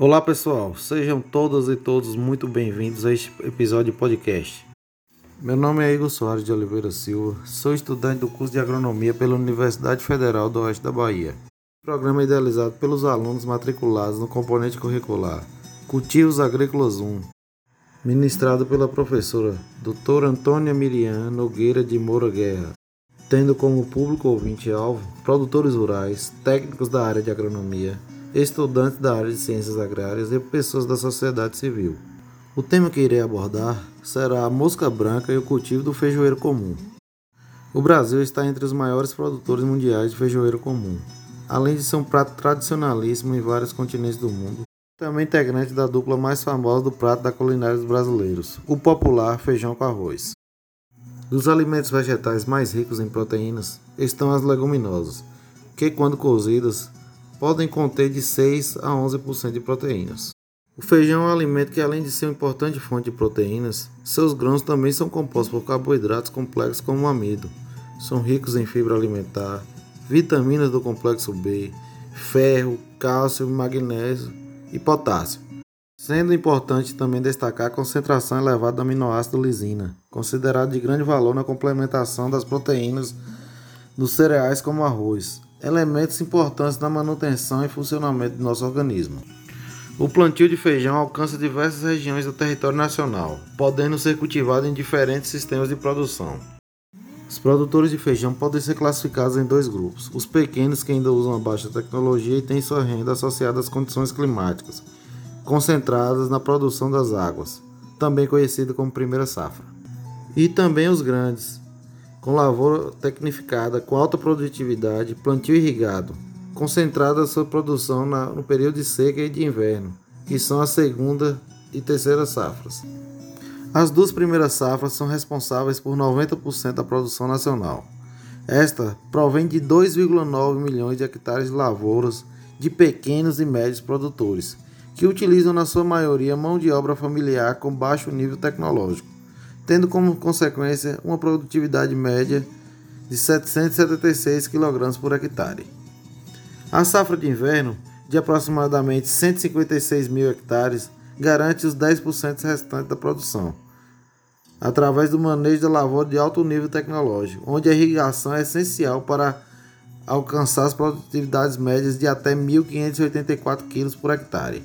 Olá pessoal, sejam todas e todos muito bem-vindos a este episódio de podcast. Meu nome é Igor Soares de Oliveira Silva, sou estudante do curso de Agronomia pela Universidade Federal do Oeste da Bahia. Programa idealizado pelos alunos matriculados no componente curricular Cultivos Agrícolas 1, ministrado pela professora doutora Antônia Miriam Nogueira de Moura Guerra, tendo como público ouvinte-alvo produtores rurais, técnicos da área de agronomia, estudantes da área de ciências agrárias e pessoas da sociedade civil. O tema que irei abordar será a mosca branca e o cultivo do feijoeiro comum. O Brasil está entre os maiores produtores mundiais de feijoeiro comum, além de ser um prato tradicionalíssimo em vários continentes do mundo. Também integrante da dupla mais famosa do prato da culinária dos brasileiros, o popular feijão com arroz. Dos alimentos vegetais mais ricos em proteínas estão as leguminosas, que, quando cozidas, podem conter de 6 a 11% de proteínas. O feijão é um alimento que, além de ser uma importante fonte de proteínas, seus grãos também são compostos por carboidratos complexos como o amido. São ricos em fibra alimentar, vitaminas do complexo B, ferro, cálcio, magnésio e potássio. Sendo importante também destacar a concentração elevada do aminoácido lisina, considerado de grande valor na complementação das proteínas dos cereais como arroz, elementos importantes na manutenção e funcionamento do nosso organismo. O plantio de feijão alcança diversas regiões do território nacional, podendo ser cultivado em diferentes sistemas de produção. Os produtores de feijão podem ser classificados em dois grupos: os pequenos, que ainda usam a baixa tecnologia e têm sua renda associada às condições climáticas, concentradas na produção das águas, também conhecido como primeira safra, e também os grandes, com lavoura tecnificada, com alta produtividade, plantio irrigado, concentrada sua produção no período de seca e de inverno, que são a segunda e terceira safras. As duas primeiras safras são responsáveis por 90% da produção nacional. Esta provém de 2,9 milhões de hectares de lavouras de pequenos e médios produtores, que utilizam na sua maioria mão de obra familiar com baixo nível tecnológico tendo como consequência uma produtividade média de 776 kg por hectare. A safra de inverno, de aproximadamente 156 mil hectares, garante os 10% restantes da produção, através do manejo da lavoura de alto nível tecnológico, onde a irrigação é essencial para alcançar as produtividades médias de até 1.584 kg por hectare.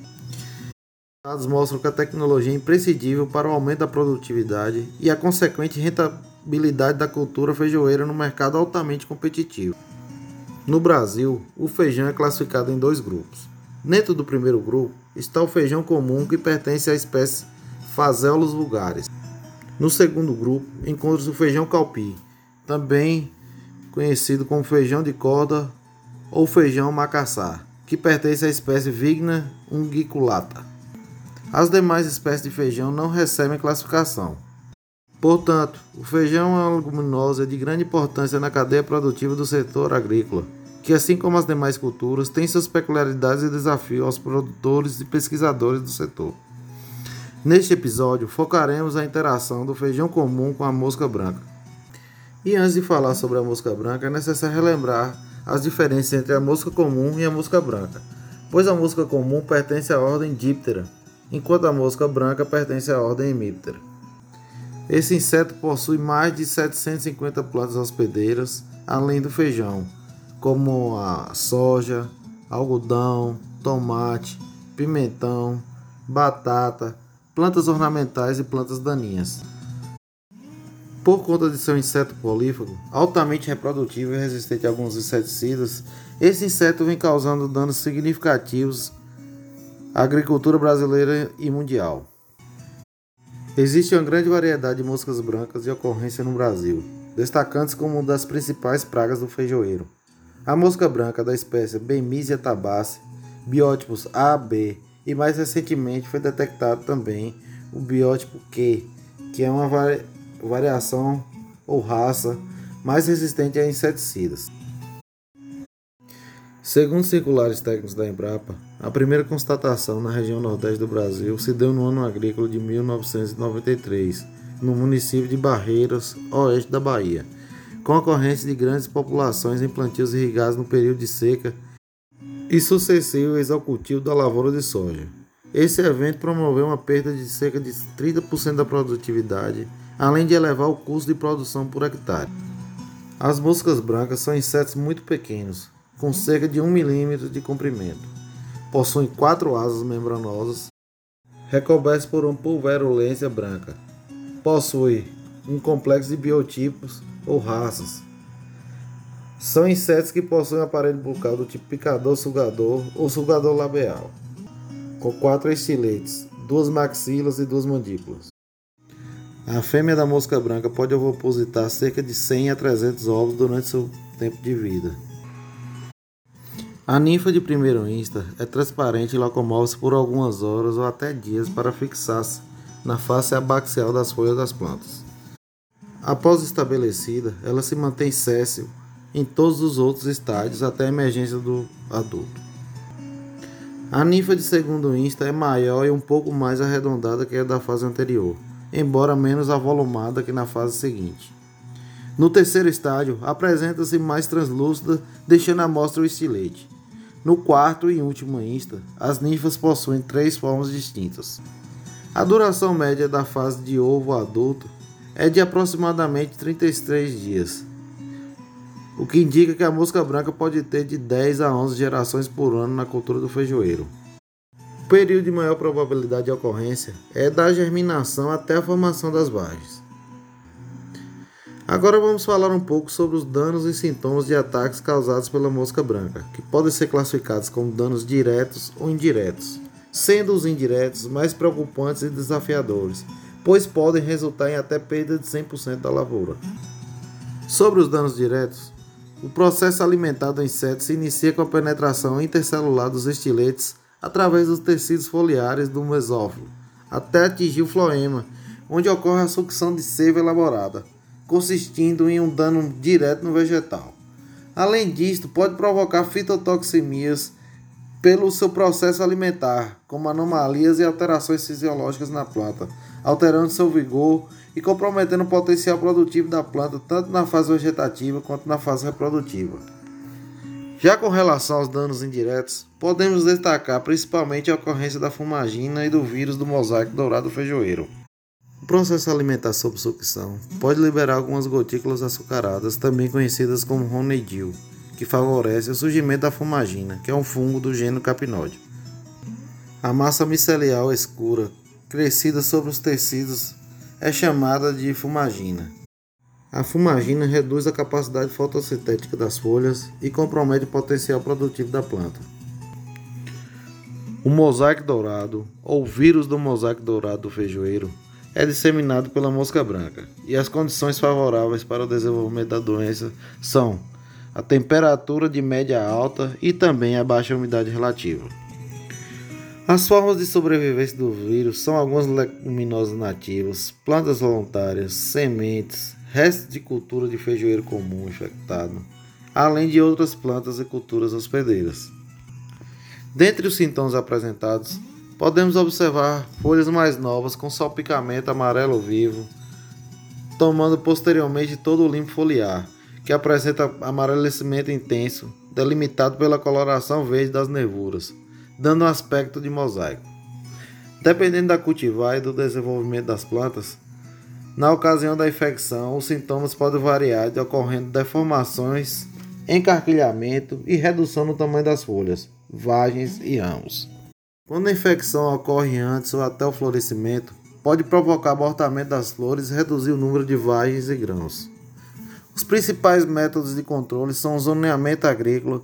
Dados mostram que a tecnologia é imprescindível para o aumento da produtividade e a consequente rentabilidade da cultura feijoeira no mercado altamente competitivo. No Brasil, o feijão é classificado em dois grupos. Dentro do primeiro grupo está o feijão comum, que pertence à espécie Phaseolus vulgaris. No segundo grupo encontra-se o feijão calpi, também conhecido como feijão de corda ou feijão macassar, que pertence à espécie Vigna unguiculata. As demais espécies de feijão não recebem classificação. Portanto, o feijão é uma leguminosa de grande importância na cadeia produtiva do setor agrícola, que, assim como as demais culturas, tem suas peculiaridades e desafios aos produtores e pesquisadores do setor. Neste episódio, focaremos a interação do feijão comum com a mosca branca. E antes de falar sobre a mosca branca, é necessário relembrar as diferenças entre a mosca comum e a mosca branca, pois a mosca comum pertence à ordem Diptera, enquanto a mosca branca pertence à ordem Hemiptera. Esse inseto possui mais de 750 plantas hospedeiras, além do feijão, como a soja, algodão, tomate, pimentão, batata, plantas ornamentais e plantas daninhas. Por conta de ser um inseto polífago, altamente reprodutivo e resistente a alguns inseticidas, esse inseto vem causando danos significativos agricultura brasileira e mundial. Existe uma grande variedade de moscas brancas de ocorrência no Brasil, destacando-se como uma das principais pragas do feijoeiro. A mosca branca da espécie Bemisia tabaci, biótipos A, B e mais recentemente foi detectado também o biótipo Q, que é uma variação ou raça mais resistente a inseticidas. Segundo circulares técnicos da Embrapa, a primeira constatação na região nordeste do Brasil se deu no ano agrícola de 1993, no município de Barreiras, oeste da Bahia, com ocorrência de grandes populações em plantios irrigados no período de seca e sucessivos ao cultivo da lavoura de soja. Esse evento promoveu uma perda de cerca de 30% da produtividade, além de elevar o custo de produção por hectare. As moscas brancas são insetos muito pequenos, com cerca de 1 milímetro de comprimento. Possuem quatro asas membranosas, recobertas por uma pulverulência branca. Possui um complexo de biotipos ou raças. São insetos que possuem aparelho bucal do tipo picador-sugador ou sugador labial com quatro estiletes, duas maxilas e duas mandíbulas. A fêmea da mosca branca pode ovopositar cerca de 100 a 300 ovos durante seu tempo de vida. A ninfa de primeiro insta é transparente e locomove-se por algumas horas ou até dias para fixar-se na face abaxial das folhas das plantas. Após estabelecida, ela se mantém céssile em todos os outros estádios até a emergência do adulto. A ninfa de segundo insta é maior e um pouco mais arredondada que a da fase anterior, embora menos avolumada que na fase seguinte. No terceiro estágio, apresenta-se mais translúcida, deixando à mostra o estilete. No quarto e último insta, as ninfas possuem três formas distintas. A duração média da fase de ovo adulto é de aproximadamente 33 dias, o que indica que a mosca branca pode ter de 10 a 11 gerações por ano na cultura do feijoeiro. O período de maior probabilidade de ocorrência é da germinação até a formação das vagens. Agora vamos falar um pouco sobre os danos e sintomas de ataques causados pela mosca branca, que podem ser classificados como danos diretos ou indiretos, sendo os indiretos mais preocupantes e desafiadores, pois podem resultar em até perda de 100% da lavoura. Sobre os danos diretos, o processo alimentar do inseto se inicia com a penetração intercelular dos estiletes através dos tecidos foliares do mesófilo, até atingir o floema, onde ocorre a sucção de seiva elaborada, consistindo em um dano direto no vegetal. Além disto, pode provocar fitotoxemias pelo seu processo alimentar, como anomalias e alterações fisiológicas na planta, alterando seu vigor e comprometendo o potencial produtivo da planta tanto na fase vegetativa quanto na fase reprodutiva. Já com relação aos danos indiretos, podemos destacar principalmente a ocorrência da fumagina e do vírus do mosaico dourado feijoeiro. O processo alimentar sob sucção pode liberar algumas gotículas açucaradas, também conhecidas como honeydew, que favorece o surgimento da fumagina, que é um fungo do gênero Capinóide. A massa micelial escura, crescida sobre os tecidos é chamada de fumagina. A fumagina reduz a capacidade fotossintética das folhas e compromete o potencial produtivo da planta. O mosaico dourado, ou vírus do mosaico dourado do feijoeiro, é disseminado pela mosca branca, e as condições favoráveis para o desenvolvimento da doença são a temperatura de média alta e também a baixa umidade relativa. As formas de sobrevivência do vírus são algumas leguminosas nativas, plantas voluntárias, sementes, restos de cultura de feijoeiro comum infectado, além de outras plantas e culturas hospedeiras. Dentre os sintomas apresentados, podemos observar folhas mais novas com salpicamento amarelo vivo, tomando posteriormente todo o limpo foliar, que apresenta amarelecimento intenso, delimitado pela coloração verde das nervuras dando um aspecto de mosaico. Dependendo da cultivar e do desenvolvimento das plantas, na ocasião da infecção, os sintomas podem variar, de ocorrendo deformações, encarquilhamento e redução no tamanho das folhas, vagens e ramos. Quando a infecção ocorre antes ou até o florescimento, pode provocar abortamento das flores e reduzir o número de vagens e grãos. Os principais métodos de controle são o zoneamento agrícola,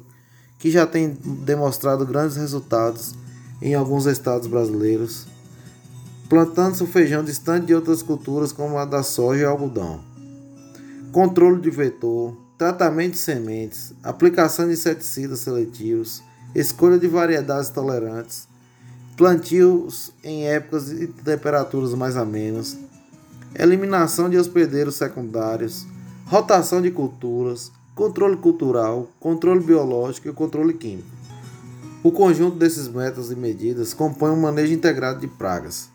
que já tem demonstrado grandes resultados em alguns estados brasileiros, plantando-se o feijão distante de outras culturas como a da soja e algodão. Controle de vetor, tratamento de sementes, aplicação de inseticidas seletivos, escolha de variedades tolerantes, plantios em épocas e temperaturas mais amenas, eliminação de hospedeiros secundários, rotação de culturas, controle cultural, controle biológico e controle químico. O conjunto desses métodos e medidas compõe um manejo integrado de pragas,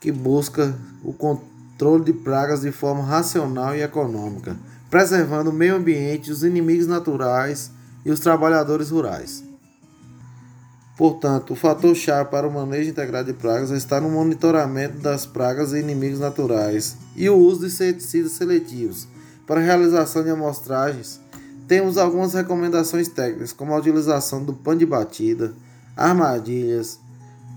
que busca o controle de pragas de forma racional e econômica, preservando o meio ambiente, os inimigos naturais e os trabalhadores rurais. Portanto, o fator-chave para o manejo integrado de pragas está no monitoramento das pragas e inimigos naturais e o uso de inseticidas seletivos. Para a realização de amostragens, temos algumas recomendações técnicas, como a utilização do pano de batida, armadilhas,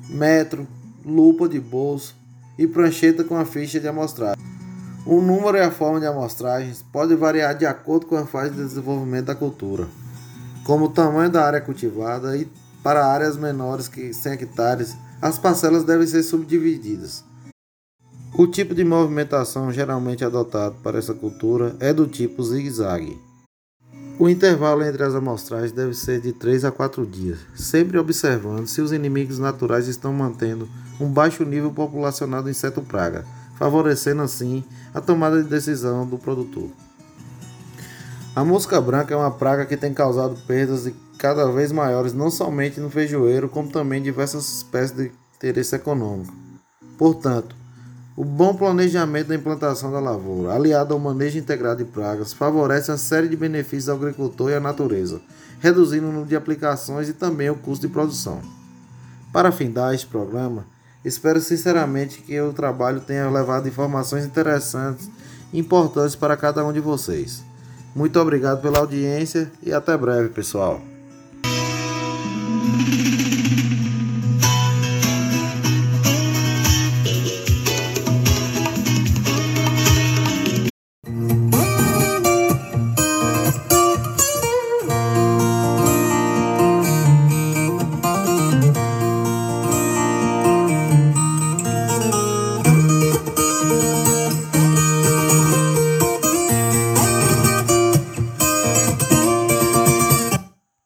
metro, lupa de bolso e prancheta com a ficha de amostragem. O número e a forma de amostragens pode variar de acordo com a fase de desenvolvimento da cultura, como o tamanho da área cultivada e para áreas menores que 100 hectares, as parcelas devem ser subdivididas. O tipo de movimentação geralmente adotado para essa cultura é do tipo zigue-zague. O intervalo entre as amostragens deve ser de 3 a 4 dias, sempre observando se os inimigos naturais estão mantendo um baixo nível populacional do inseto praga, favorecendo assim a tomada de decisão do produtor. A mosca branca é uma praga que tem causado perdas de cada vez maiores não somente no feijoeiro, como também diversas espécies de interesse econômico. Portanto, o bom planejamento da implantação da lavoura, aliado ao manejo integrado de pragas, favorece uma série de benefícios ao agricultor e à natureza, reduzindo o número de aplicações e também o custo de produção. Para findar este programa, espero sinceramente que o trabalho tenha levado informações interessantes e importantes para cada um de vocês. Muito obrigado pela audiência e até breve, pessoal.